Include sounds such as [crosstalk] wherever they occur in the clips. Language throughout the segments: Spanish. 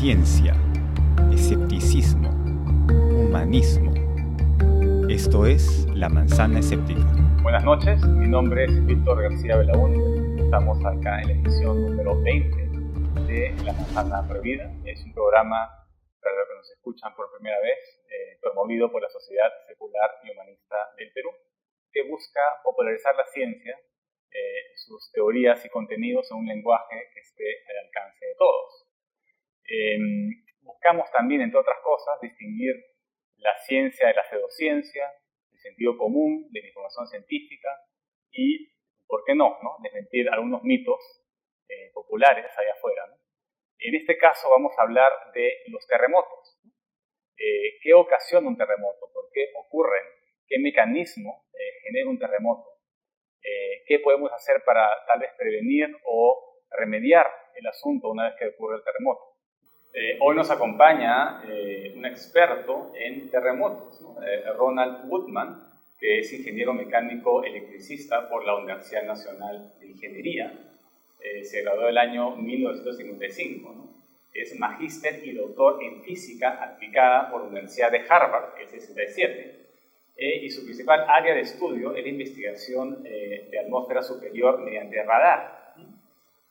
ciencia, escepticismo, humanismo. Esto es La Manzana Escéptica. Buenas noches, mi nombre es Víctor García Belaún. Estamos acá en la edición número 20 de La Manzana Prohibida. Es un programa, para los que nos escuchan por primera vez, eh, promovido por la Sociedad Secular y Humanista del Perú, que busca popularizar la ciencia, eh, sus teorías y contenidos en un lenguaje que esté al alcance de todos. Em, buscamos también, entre otras cosas, distinguir la ciencia de la pseudociencia, el sentido común de la información científica y, ¿por qué no?, ¿no? desmentir algunos mitos eh, populares allá afuera. En este caso vamos a hablar de los terremotos. Eh, ¿Qué ocasiona un terremoto? ¿Por qué ocurren? ¿Qué mecanismo eh, genera un terremoto? ¿Qué podemos hacer para tal vez prevenir o remediar el asunto una vez que ocurre el terremoto? Eh, hoy nos acompaña eh, un experto en terremotos, eh, Ronald Woodman, que es ingeniero mecánico electricista por la Universidad Nacional de Ingeniería. se graduó el año 1955. Es magíster y doctor en física aplicada por la Universidad de Harvard, el 67. y su principal área de estudio es la investigación de atmósfera superior mediante radar.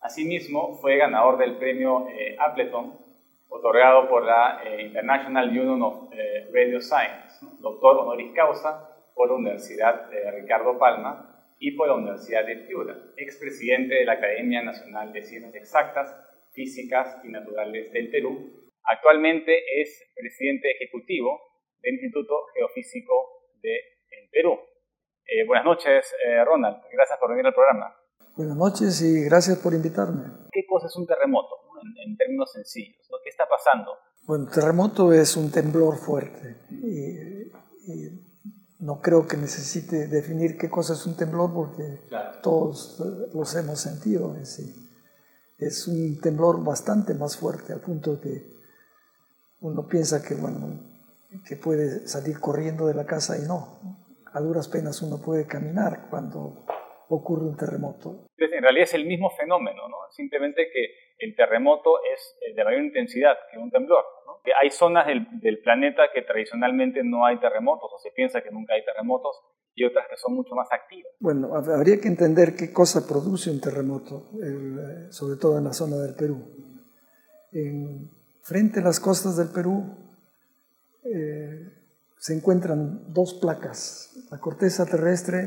Asimismo, fue ganador del premio Appleton otorgado por la eh, International Union of eh, Radio Science, doctor honoris causa por la Universidad de Ricardo Palma y por la Universidad de Piura, expresidente de la Academia Nacional de Ciencias Exactas, Físicas y Naturales del Perú. Actualmente es presidente ejecutivo del Instituto Geofísico del Perú. Eh, buenas noches, Ronald. Gracias por venir al programa. Buenas noches y gracias por invitarme. ¿Qué cosa es un terremoto? En, términos sencillos. ¿Qué está pasando? Bueno, terremoto es un temblor fuerte y, no creo que necesite definir qué cosa es un temblor porque todos los hemos sentido en sí. Es un temblor bastante más fuerte al punto que uno piensa que, bueno, que puede salir corriendo de la casa y no. A duras penas uno puede caminar cuando ocurre un terremoto. En realidad es el mismo fenómeno, ¿no? simplemente que el terremoto es eh, de mayor intensidad que un temblor. Que hay zonas del, planeta que tradicionalmente no hay terremotos o se piensa que nunca hay terremotos y otras que son mucho más activas. Bueno, habría que entender qué cosa produce un terremoto, eh, sobre todo en la zona del Perú. frente a las costas del Perú eh, se encuentran dos placas. La corteza terrestre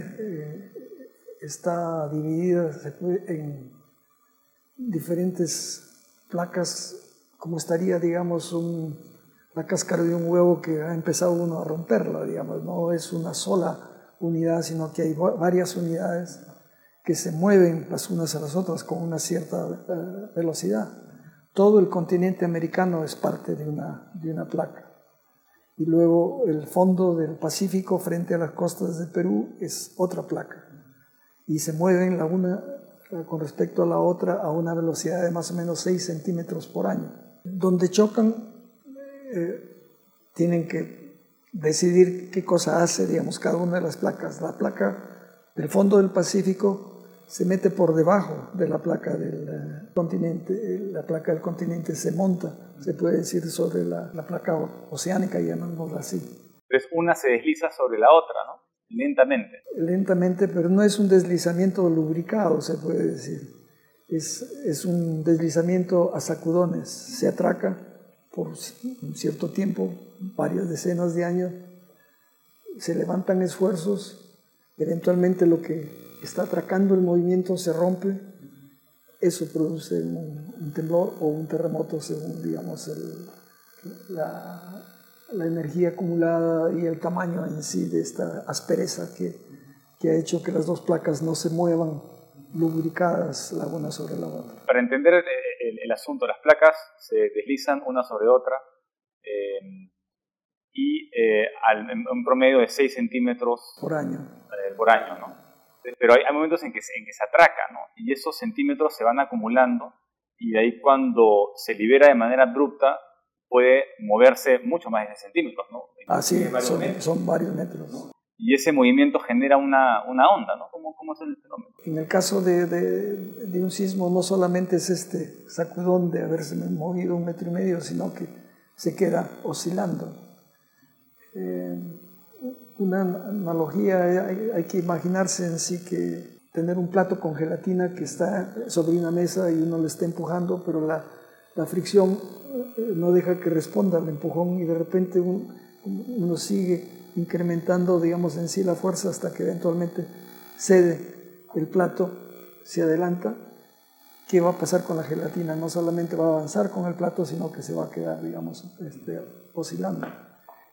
está dividida en diferentes placas, como estaría, digamos, un, la cáscara de un huevo que ha empezado uno a romperla, digamos, no es una sola unidad, sino que hay varias unidades que se mueven las unas a las otras con una cierta eh, velocidad. Todo el continente americano es parte de una, de una placa. Y luego el fondo del Pacífico frente a las costas del Perú es otra placa. Y se mueven la una con respecto a la otra a una velocidad de más o menos 6 centímetros por año. Donde chocan, eh, tienen que decidir qué cosa hace, digamos, cada una de las placas. La placa del fondo del Pacífico se mete por debajo de la placa del eh, continente, eh, la placa del continente se monta, se puede decir, sobre la, la placa oceánica, llamémosla así. Entonces una se desliza sobre la otra, ¿no? Lentamente. Lentamente, pero no es un deslizamiento lubricado, se puede decir. Es, es un deslizamiento a sacudones. Se atraca por un cierto tiempo, varias decenas de años, se levantan esfuerzos, eventualmente lo que está atracando el movimiento se rompe, eso produce un, temblor o un terremoto según, digamos, el, la, la energía acumulada y el tamaño en sí de esta aspereza que, que ha hecho que las dos placas no se muevan lubricadas la una sobre la otra. Para entender el, el, asunto, las placas se deslizan una sobre otra eh, y eh, al, en un promedio de 6 centímetros por año. Eh, por año, ¿no? Pero hay, hay momentos en que, en que se atraca, ¿no? Y esos centímetros se van acumulando y de ahí cuando se libera de manera abrupta puede moverse mucho más de centímetros, ¿no? Así son, son, varios metros. ¿no? y ese movimiento genera una, una onda, ¿no? ¿Cómo, ¿Cómo, es el fenómeno? En el caso de, de, de, un sismo no solamente es este sacudón de haberse movido un metro y medio, sino que se queda oscilando. Eh, una analogía, hay, hay, que imaginarse en sí que tener un plato con gelatina que está sobre una mesa y uno le está empujando, pero la, la fricción eh, no deja que responda al empujón y de repente un, uno sigue incrementando, digamos, en sí la fuerza hasta que eventualmente cede el plato, se adelanta. ¿Qué va a pasar con la gelatina? No solamente va a avanzar con el plato, sino que se va a quedar, digamos, este, oscilando.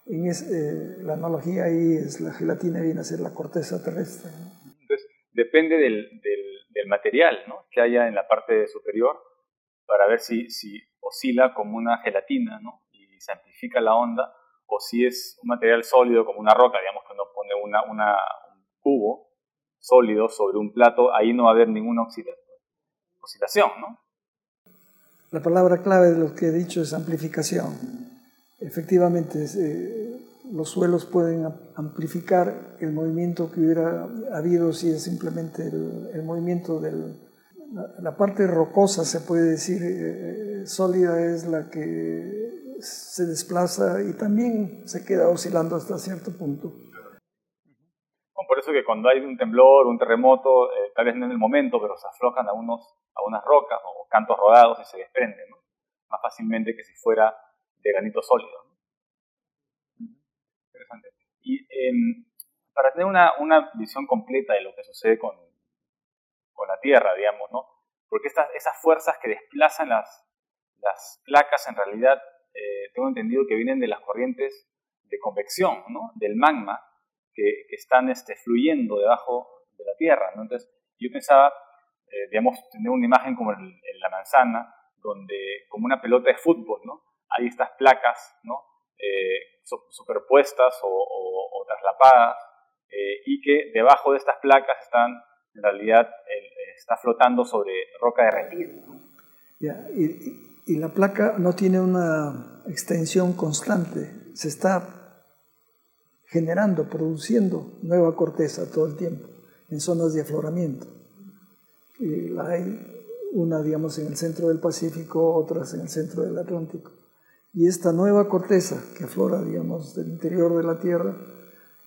En eh, la analogía ahí es la gelatina viene a ser la corteza terrestre. Entonces, depende del, del, material ¿no? que haya en la parte superior para ver si, oscila como una gelatina ¿no? y se amplifica la onda o si es un material sólido como una roca, digamos que uno pone una, un cubo sólido sobre un plato, ahí no va a haber ninguna oscilación, ¿no? La palabra clave de lo que he dicho es amplificación. Efectivamente, eh, los suelos pueden amplificar el movimiento que hubiera habido si es simplemente el, movimiento del... La, parte rocosa, se puede decir, eh, sólida es la que se desplaza y también se queda oscilando hasta cierto punto. por eso que cuando hay un temblor, un terremoto, eh, tal vez no en el momento, pero se aflojan a, a unas rocas o cantos rodados y se desprenden, más fácilmente que si fuera de granito sólido. Interesante. Y em, para tener una, una, visión completa de lo que sucede con, con la Tierra, digamos, ¿no? Porque estas, esas fuerzas que desplazan las, placas en realidad eh, tengo entendido que vienen de las corrientes de convección, ¿no? del magma, que, están este, fluyendo debajo de la Tierra. Entonces, yo pensaba, eh, digamos, tener una imagen como en, la manzana, donde como una pelota de fútbol, ¿no? hay estas placas ¿no? Eh, superpuestas o, traslapadas, y que debajo de estas placas están, en realidad, está flotando sobre roca derretida. Y la placa no tiene una extensión constante, se está generando, produciendo nueva corteza todo el tiempo en zonas de afloramiento. Y hay una, digamos, en el centro del Pacífico, otras en el centro del Atlántico. Y esta nueva corteza que aflora, digamos, del interior de la Tierra,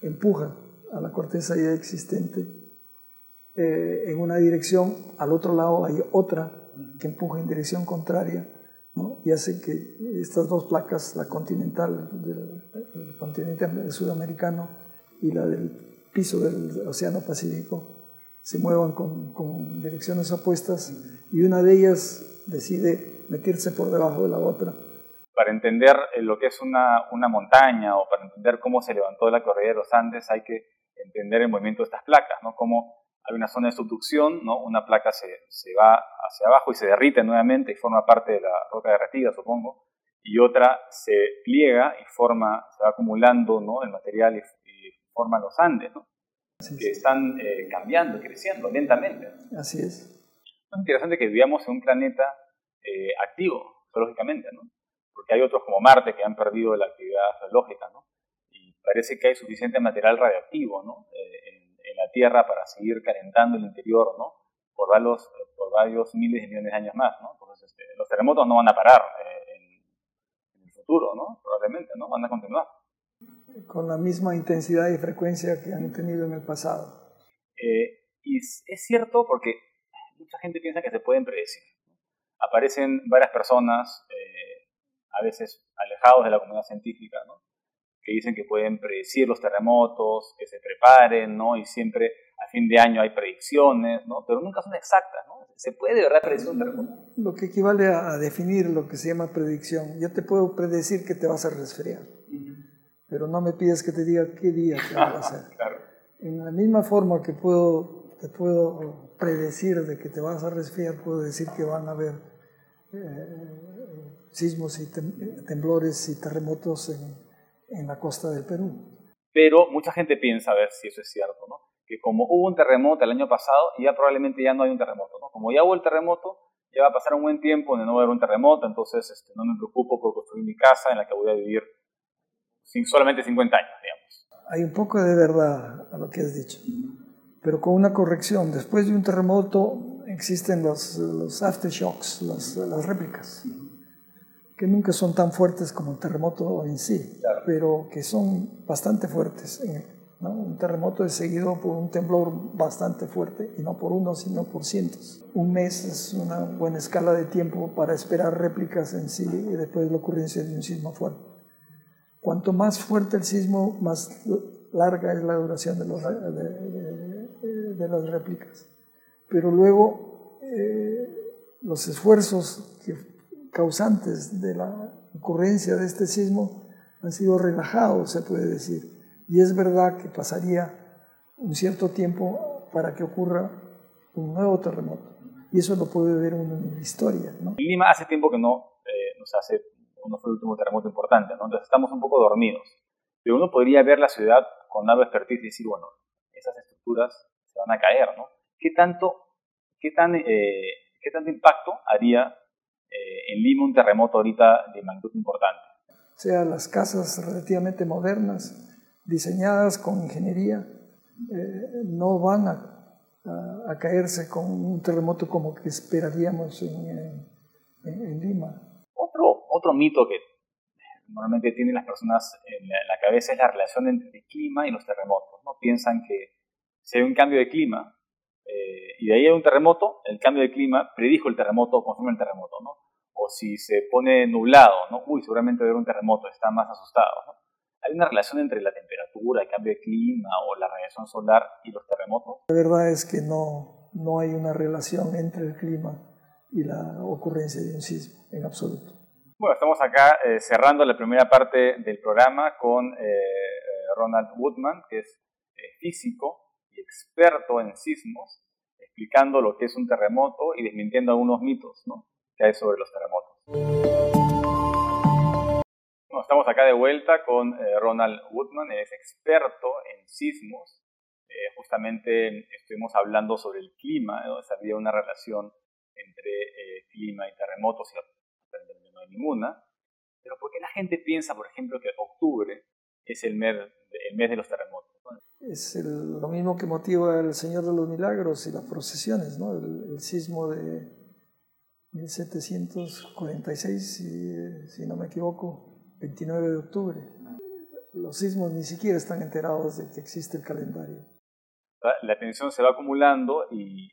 empuja a la corteza ya existente eh, en una dirección, al otro lado hay otra que empuja en dirección contraria y hace que estas dos placas, la continental del continente sudamericano y la del piso del Océano Pacífico, se muevan con, con, direcciones opuestas y una de ellas decide meterse por debajo de la otra. Para entender eh, lo que es una, una montaña o para entender cómo se levantó la cordillera de los Andes hay que entender el movimiento de estas placas, ¿no? Cómo hay una zona de subducción, ¿no? una placa se, se, va hacia abajo y se derrite nuevamente y forma parte de la roca derretida, supongo, y otra se pliega y forma, se va acumulando ¿no? el material y, y forma los Andes, ¿no? que están eh, cambiando, creciendo lentamente. Así es. Es interesante que vivamos en un planeta eh, activo, geológicamente, ¿no? porque hay otros como Marte que han perdido la actividad geológica, ¿no? y parece que hay suficiente material radiactivo ¿no? Eh, en la Tierra para seguir calentando el interior, ¿no? Por varios, por varios miles de millones de años más, ¿no? Entonces, este, los terremotos no van a parar eh, en, el futuro, ¿no? Probablemente, ¿no? Van a continuar. Con la misma intensidad y frecuencia que han tenido en el pasado. Eh, y es cierto porque mucha gente piensa que se pueden predecir. Aparecen varias personas, eh, a veces alejados de la comunidad científica, ¿no? Que dicen que pueden predecir los terremotos, que se preparen, ¿no? Y siempre a fin de año hay predicciones, ¿no? Pero nunca son exactas, ¿no? ¿Se puede de verdad predecir un terremoto? Lo que equivale a definir lo que se llama predicción. Yo te puedo predecir que te vas a resfriar, pero no me pides que te diga qué día te va a [laughs] hacer. claro. En la misma forma que puedo, te puedo predecir de que te vas a resfriar, puedo decir que van a haber eh, sismos y temblores y terremotos en en la costa del Perú. Pero mucha gente piensa, a ver si eso es cierto, ¿no? que como hubo un terremoto el año pasado, ya probablemente ya no hay un terremoto. ¿no? Como ya hubo el terremoto, ya va a pasar un buen tiempo donde no va a haber un terremoto, entonces este, no me preocupo por construir mi casa en la que voy a vivir sin solamente 50 años, digamos. Hay un poco de verdad a lo que has dicho, pero con una corrección. Después de un terremoto existen los, los aftershocks, las, las réplicas, que nunca son tan fuertes como el terremoto en sí, pero que son bastante fuertes. Un terremoto es seguido por un temblor bastante fuerte, y no por uno, sino por cientos. Un mes es una buena escala de tiempo para esperar réplicas en sí y después la ocurrencia de un sismo fuerte. Cuanto más fuerte el sismo, más larga es la duración de, los, de, las réplicas. Pero luego eh, los esfuerzos causantes de la ocurrencia de este sismo han sido relajados, se puede decir y es verdad que pasaría un cierto tiempo para que ocurra un nuevo terremoto. Y eso lo puede ver uno en la historia. ¿no? Lima hace tiempo que no eh, hace, no fue el último terremoto importante, ¿no? entonces estamos un poco dormidos. Pero uno podría ver la ciudad con algo expertise y decir, bueno, esas estructuras se van a caer, ¿no? ¿Qué tanto, qué tan, eh, qué tanto impacto haría eh, en Lima un terremoto ahorita de magnitud importante? O sea, las casas relativamente modernas diseñadas con ingeniería eh, no van a, a, caerse con un terremoto como que esperaríamos en, en, Lima. Otro, otro mito que normalmente tienen las personas en la, cabeza es la relación entre el clima y los terremotos. ¿no? Piensan que si hay un cambio de clima eh, y de ahí hay un terremoto, el cambio de clima predijo el terremoto o confirma el terremoto. ¿no? O si se pone nublado, ¿no? uy, seguramente va a haber un terremoto, está más asustado. ¿no? ¿Hay una relación entre la temperatura, el cambio de clima o la radiación solar y los terremotos? La verdad es que no, no hay una relación entre el clima y la ocurrencia de un sismo en absoluto. Bueno, estamos acá eh, cerrando la primera parte del programa con eh, eh, Ronald Woodman, que es físico y experto en sismos, explicando lo que es un terremoto y desmintiendo algunos mitos ¿no? que hay sobre los terremotos estamos acá de vuelta con eh, Ronald Woodman, él es experto en sismos. Eh, justamente estuvimos hablando sobre el clima, ¿no? había una relación entre eh, clima y terremotos y no hay ninguna. Pero ¿por qué la gente piensa, por ejemplo, que octubre es el mes, el mes de los terremotos? Es lo mismo que motiva el Señor de los Milagros y las procesiones, ¿no? el, sismo de 1746, si, si no me equivoco, 29 de octubre. Los sismos ni siquiera están enterados de que existe el calendario. La tensión se va acumulando y,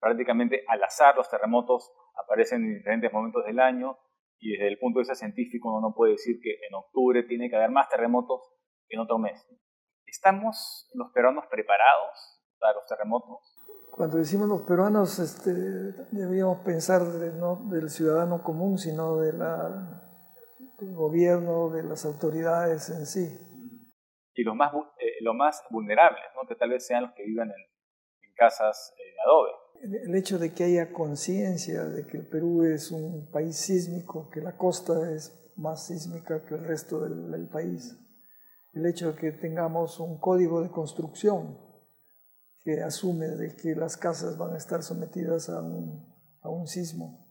prácticamente al azar los terremotos aparecen en diferentes momentos del año y desde el punto de vista científico uno no puede decir que en octubre tiene que haber más terremotos que en otro mes. ¿Estamos los peruanos preparados para los terremotos? Cuando decimos los peruanos, este, deberíamos pensar no del ciudadano común, sino de la del gobierno, de las autoridades en sí. Y los más, eh, más vulnerables, ¿no? que tal vez sean los que vivan en, casas eh, de adobe. El hecho de que haya conciencia de que el Perú es un país sísmico, que la costa es más sísmica que el resto del, país, el hecho de que tengamos un código de construcción que asume de que las casas van a estar sometidas a un, a un sismo,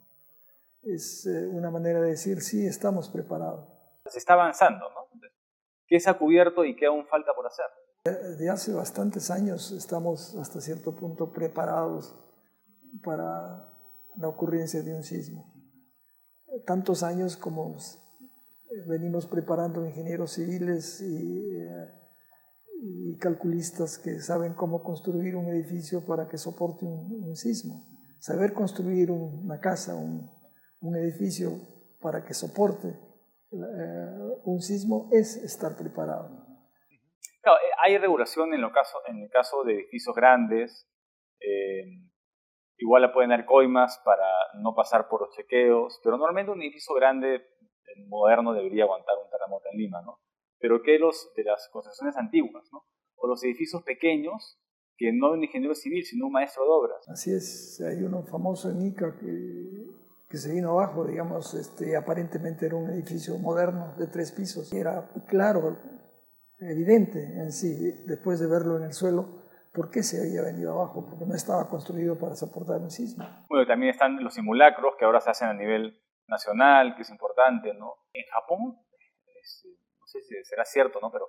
es eh, una manera de decir, sí, estamos preparados. Se está avanzando, ¿no? ¿Qué se ha cubierto y qué aún falta por hacer? De hace bastantes años estamos hasta cierto punto preparados para la ocurrencia de un sismo. Tantos años como venimos preparando ingenieros civiles y, eh, y calculistas que saben cómo construir un edificio para que soporte un, un sismo. Saber construir una casa, un, un edificio para que soporte eh, un sismo es estar preparado. Eh, hay regulación en, lo caso, en el caso de edificios grandes, eh, igual le pueden dar coimas para no pasar por los chequeos, pero normalmente un edificio grande, moderno, debería aguantar un terremoto en Lima, ¿no? Pero que los de las construcciones antiguas, ¿no? O los edificios pequeños, que no un ingeniero civil, sino un maestro de obras. Así es, hay uno famoso en Ica que que se vino abajo, digamos, este, aparentemente era un edificio moderno de tres pisos. Y era claro, evidente en sí, después de verlo en el suelo, por qué se había venido abajo, porque no estaba construido para soportar un sismo. Bueno, también están los simulacros que ahora se hacen a nivel nacional, que es importante, ¿no? En Japón, este, no sé si será cierto, ¿no? Pero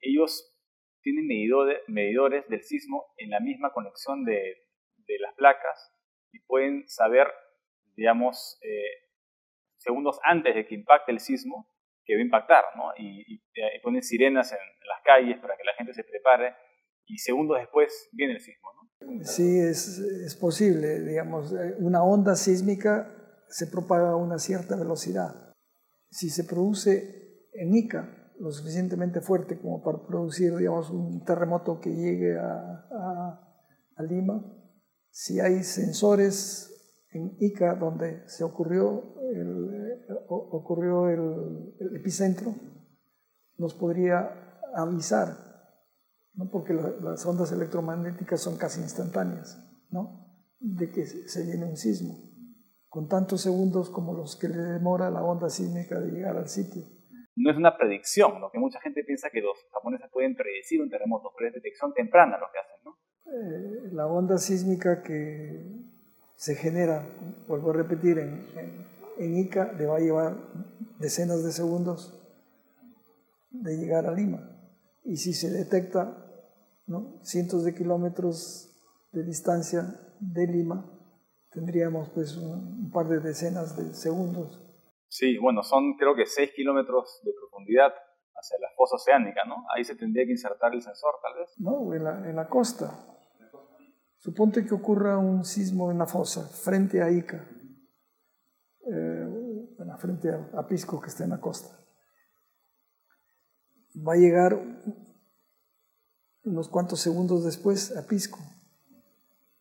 ellos tienen medidores, del sismo en la misma conexión de, las placas y pueden saber, digamos, eh, segundos antes de que impacte el sismo, que va a impactar, ¿no? Y, ponen sirenas en, las calles para que la gente se prepare y segundos después viene el sismo, ¿no? Sí, es, es posible, digamos, una onda sísmica se propaga a una cierta velocidad. Si se produce en Ica, lo suficientemente fuerte como para producir, digamos, un terremoto que llegue a, Lima. Si hay sensores en Ica donde se ocurrió el, el, epicentro, nos podría avisar, ¿no? porque las ondas electromagnéticas son casi instantáneas, ¿no? de que se viene un sismo, con tantos segundos como los que le demora la onda sísmica de llegar al sitio no es una predicción, lo que mucha gente piensa que los japoneses pueden predecir un terremoto, pero es detección temprana lo que hacen, ¿no? Eh, la onda sísmica que se genera, vuelvo a repetir, en, en, Ica le va a llevar decenas de segundos de llegar a Lima. Y si se detecta ¿no? cientos de kilómetros de distancia de Lima, tendríamos pues un par de decenas de segundos Sí, bueno, son creo que 6 kilómetros de profundidad hacia la fosa oceánica, ¿no? Ahí se tendría que insertar el sensor, tal vez. No, en la, en la costa. Suponte que ocurra un sismo en la fosa, frente a Ica, eh, frente a, Pisco, que está en la costa. Va a llegar unos cuantos segundos después a Pisco,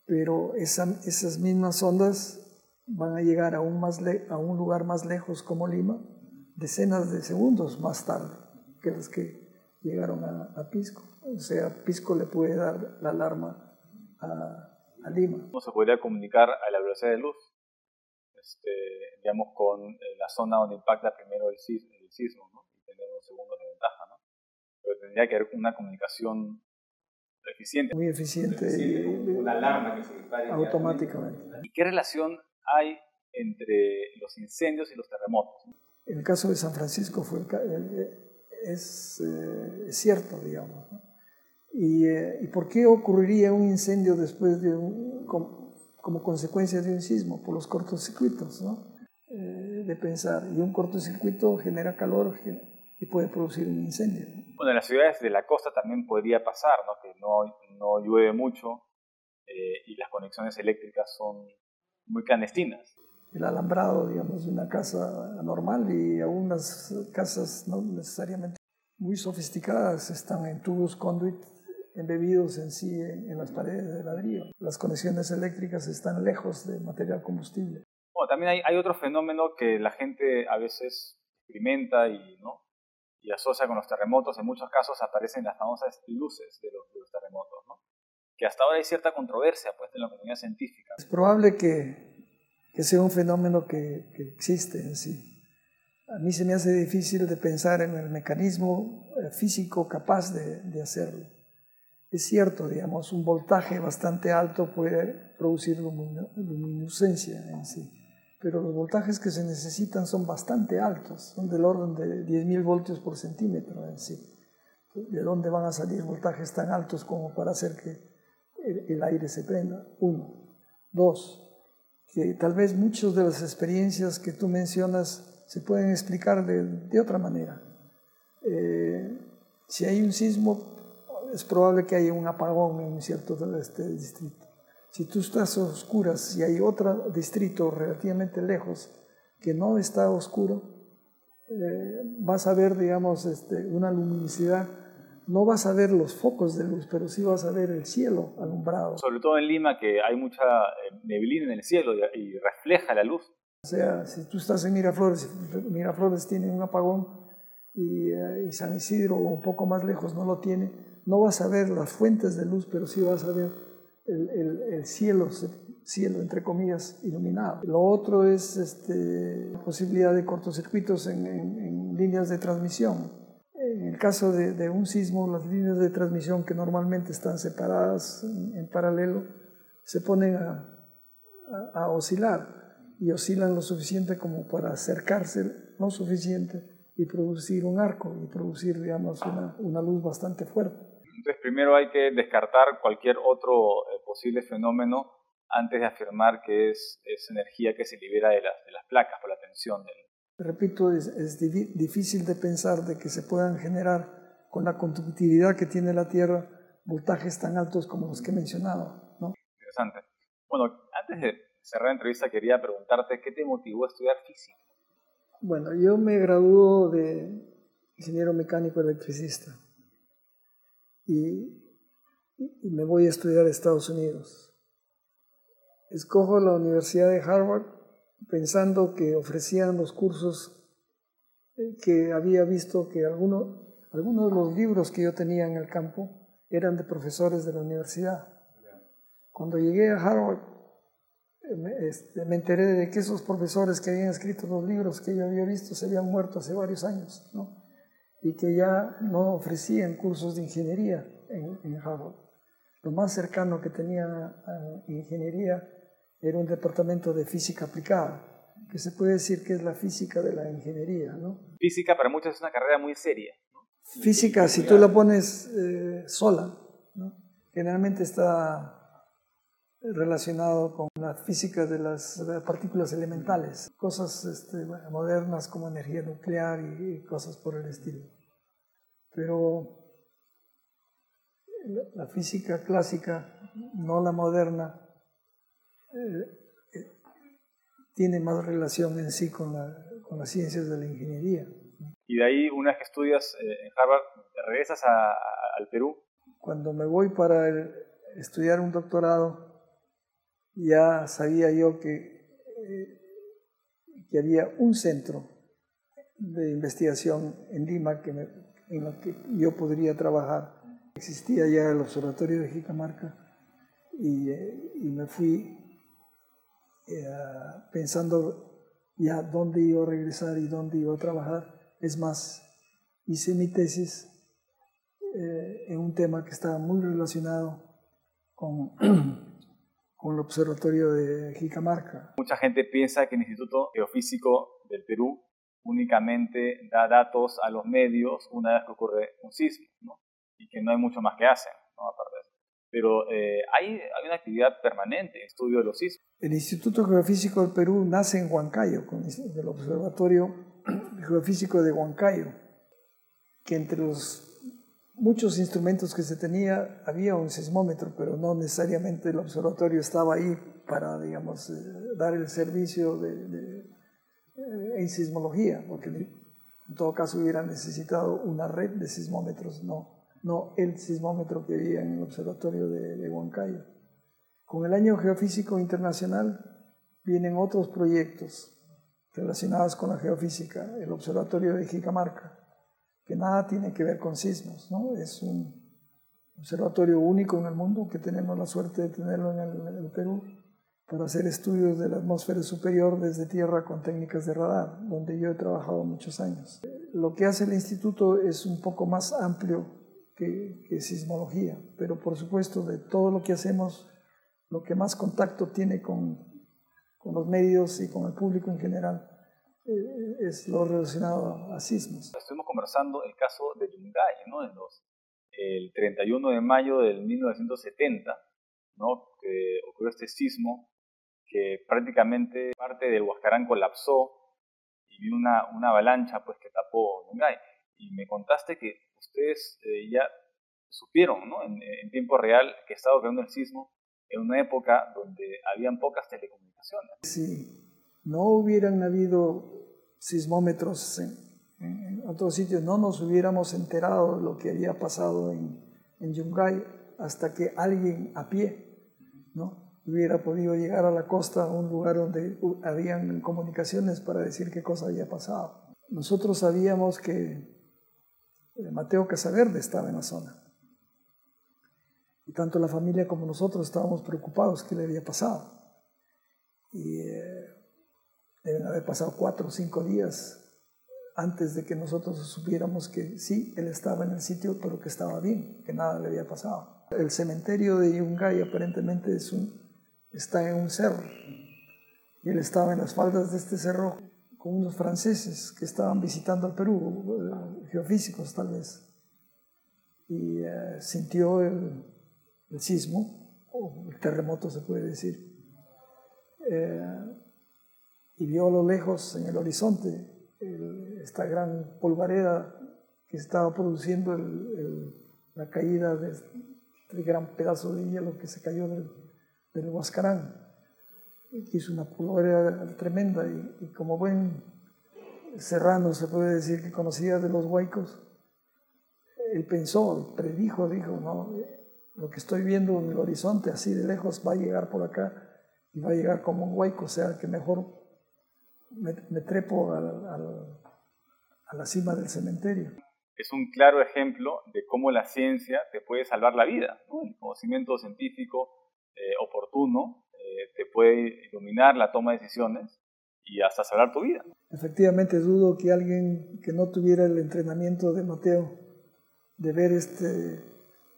pero esas mismas ondas van a llegar a un, más a un lugar más lejos como Lima decenas de segundos más tarde que los que llegaron a, Pisco. O sea, Pisco le puede dar la alarma a, Lima. ¿Cómo se podría comunicar a la velocidad de luz? Este, digamos, con eh, la zona donde impacta primero el sismo, el sismo ¿no? y tener unos segundos de ventaja. ¿no? Pero tendría que haber una comunicación eficiente. Muy eficiente. una alarma que se dispare automáticamente. ¿Y qué relación hay entre los incendios y los terremotos. En el caso de San Francisco fue, es, eh, es, cierto, digamos. ¿Y, eh, ¿Y, por qué ocurriría un incendio después de un, como, consecuencia de un sismo? Por los cortocircuitos, ¿no? Eh, de pensar. Y un cortocircuito genera calor y puede producir un incendio. Bueno, en las ciudades de la costa también podría pasar, ¿no? Que no, no llueve mucho y las conexiones eléctricas son muy clandestinas. El alambrado, digamos, de una casa normal y las casas no necesariamente muy sofisticadas están en tubos conduit embebidos en sí en, las paredes de ladrillo. Las conexiones eléctricas están lejos de material combustible. Bueno, también hay, hay otro fenómeno que la gente a veces experimenta y, ¿no? Y asocia con los terremotos. En muchos casos aparecen las famosas luces de los, terremotos. ¿no? que hasta ahora hay cierta controversia pues, en la comunidad científica. Es probable que, que sea un fenómeno que, que, existe en sí. A mí se me hace difícil de pensar en el mecanismo eh, físico capaz de, de hacerlo. Es cierto, digamos, un voltaje bastante alto puede producir luminiscencia en sí, pero los voltajes que se necesitan son bastante altos, son del orden de 10.000 voltios por centímetro en sí. ¿De dónde van a salir voltajes tan altos como para hacer que el, aire se prenda, uno. Dos, que tal vez muchas de las experiencias que tú mencionas se pueden explicar de, otra manera. Eh, si hay un sismo, es probable que haya un apagón en cierto este distrito. Si tú estás a oscuras y hay otro distrito relativamente lejos que no está oscuro, eh, vas a ver, digamos, este, una luminosidad no vas a ver los focos de luz, pero sí vas a ver el cielo alumbrado. Sobre todo en Lima, que hay mucha eh, neblina en el cielo y refleja la luz. O sea, si tú estás en Miraflores, Miraflores tiene un apagón y, eh, San Isidro, un poco más lejos, no lo tiene, no vas a ver las fuentes de luz, pero sí vas a ver el, cielo, cielo, entre comillas, iluminado. Lo otro es este, posibilidad de cortocircuitos en líneas de transmisión en el caso de, un sismo, las líneas de transmisión que normalmente están separadas en, paralelo se ponen a, oscilar y oscilan lo suficiente como para acercarse lo suficiente y producir un arco y producir, digamos, una luz bastante fuerte. Entonces, primero hay que descartar cualquier otro eh, posible fenómeno antes de afirmar que es, es energía que se libera de las, de las placas por la tensión. Del... Repito, es, es difícil de pensar de que se puedan generar con la conductividad que tiene la Tierra voltajes tan altos como los que he mencionado. ¿no? Interesante. Bueno, antes de cerrar la entrevista quería preguntarte qué te motivó a estudiar física. Bueno, yo me graduó de ingeniero mecánico electricista y, me voy a estudiar a Estados Unidos. Escojo la Universidad de Harvard pensando que ofrecían los cursos que había visto que algunos, algunos de los libros que yo tenía en el campo eran de profesores de la universidad. Cuando llegué a Harvard, me, este, me, enteré de que esos profesores que habían escrito los libros que yo había visto se habían muerto hace varios años, ¿no? Y que ya no ofrecían cursos de ingeniería en, en Harvard. Lo más cercano que tenía a ingeniería era un departamento de física aplicada, que se puede decir que es la física de la ingeniería. ¿no? Física para muchos es una carrera muy seria física, si tú la pones eh, sola, generalmente está relacionado con la física de las partículas elementales, cosas este, modernas como energía nuclear y, cosas por el estilo. Pero la, física clásica, no la moderna, eh, eh, tiene más relación en sí con, con las ciencias de la ingeniería. Y de ahí, una vez que estudias eh, en Harvard, regresas al Perú. Cuando me voy para estudiar un doctorado, ya sabía yo que, eh, que había un centro de investigación en Lima que en lo que yo podría trabajar. Existía ya el Observatorio de Jicamarca y, eh, y me fui pensando ya dónde iba a regresar y dónde iba a trabajar es más, hice mi tesis eh, en un tema que estaba muy relacionado con, [clears throat] con el observatorio de Jicamarca. Mucha gente piensa que el Instituto Geofísico del Perú únicamente da datos a los medios una vez que ocurre un sismo, ¿no? y que no hay mucho más que hacen, ¿no? aparte de eso. Pero eh, hay, hay, una actividad permanente, estudio de los sismos. El Instituto Geofísico del Perú nace en Huancayo, con el observatorio geofísico de Huancayo, que entre los muchos instrumentos que se tenía había un sismómetro, pero no necesariamente el observatorio estaba ahí para, digamos, eh, dar el servicio de, eh, en sismología, porque en todo caso hubiera necesitado una red de sismómetros, no, no el sismómetro que había en el observatorio de, de Huancayo. Con el Año Geofísico Internacional vienen otros proyectos relacionadas con la geofísica, el Observatorio de Jicamarca, que nada tiene que ver con sismos, ¿no? Es un observatorio único en el mundo que tenemos la suerte de tenerlo en el, Perú para hacer estudios de la atmósfera superior desde tierra con técnicas de radar, donde yo he trabajado muchos años. Lo que hace el instituto es un poco más amplio que, que sismología, pero por supuesto de todo lo que hacemos, lo que más contacto tiene con con los medios y con el público en general es lo relacionado a sismos. Estuvimos conversando el caso de Yungay, ¿no? En los, el 31 de mayo del 1970, ¿no? que ocurrió este sismo que prácticamente parte del Huascarán colapsó y vino una, una avalancha pues, que tapó Yungay. Y me contaste que ustedes eh, ya supieron ¿no? en, en, tiempo real que estaba ocurriendo el sismo en una época donde habían pocas telecomunicaciones. Si no hubieran habido sismómetros en, otros sitios, no nos hubiéramos enterado de lo que había pasado en, en Yungay hasta que alguien a pie ¿no? hubiera podido llegar a la costa, a un lugar donde habían comunicaciones para decir qué cosa había pasado. Nosotros sabíamos que eh, Mateo Casaverde estaba en la zona y tanto la familia como nosotros estábamos preocupados qué le había pasado. Y eh, deben haber pasado cuatro o cinco días antes de que nosotros supiéramos que sí, él estaba en el sitio, pero que estaba bien, que nada le había pasado. El cementerio de Yungay aparentemente está en un cerro. Y él estaba en las faldas de este cerro con unos franceses que estaban visitando el Perú, eh, geofísicos tal vez. y eh, sintió el, sismo, o el terremoto se puede decir, eh, y vio a lo lejos en el horizonte esta gran polvareda que estaba produciendo la caída de este gran pedazo de hielo que se cayó del, del Huascarán, hizo una polvareda tremenda y, como buen serrano se puede decir que conocía de los huaicos, él pensó, predijo, dijo, no, lo que estoy viendo en el horizonte así de lejos va a llegar por acá y va a llegar como un huaico, o sea que mejor me, trepo a la cima del cementerio. Es un claro ejemplo de cómo la ciencia te puede salvar la vida. El conocimiento científico eh, oportuno eh, te puede iluminar la toma de decisiones y hasta salvar tu vida. Efectivamente, dudo que alguien que no tuviera el entrenamiento de Mateo, de ver este,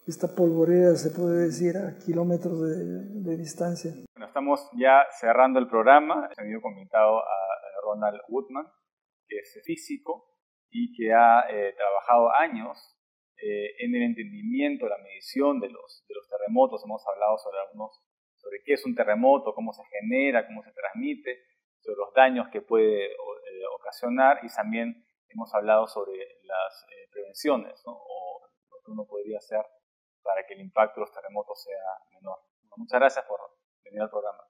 esta polvoreda, se puede decir, a kilómetros de, distancia. Bueno, estamos ya cerrando el programa. He tenido comentado a Ronald Woodman, que es físico y que ha eh, trabajado años eh, en el entendimiento, la medición de los, de los terremotos. Hemos hablado sobre algunos, sobre qué es un terremoto, cómo se genera, cómo se transmite, sobre los daños que puede eh, ocasionar y también hemos hablado sobre las prevenciones o lo que uno podría hacer para que el impacto de los terremotos sea menor. Muchas gracias por venir al programa.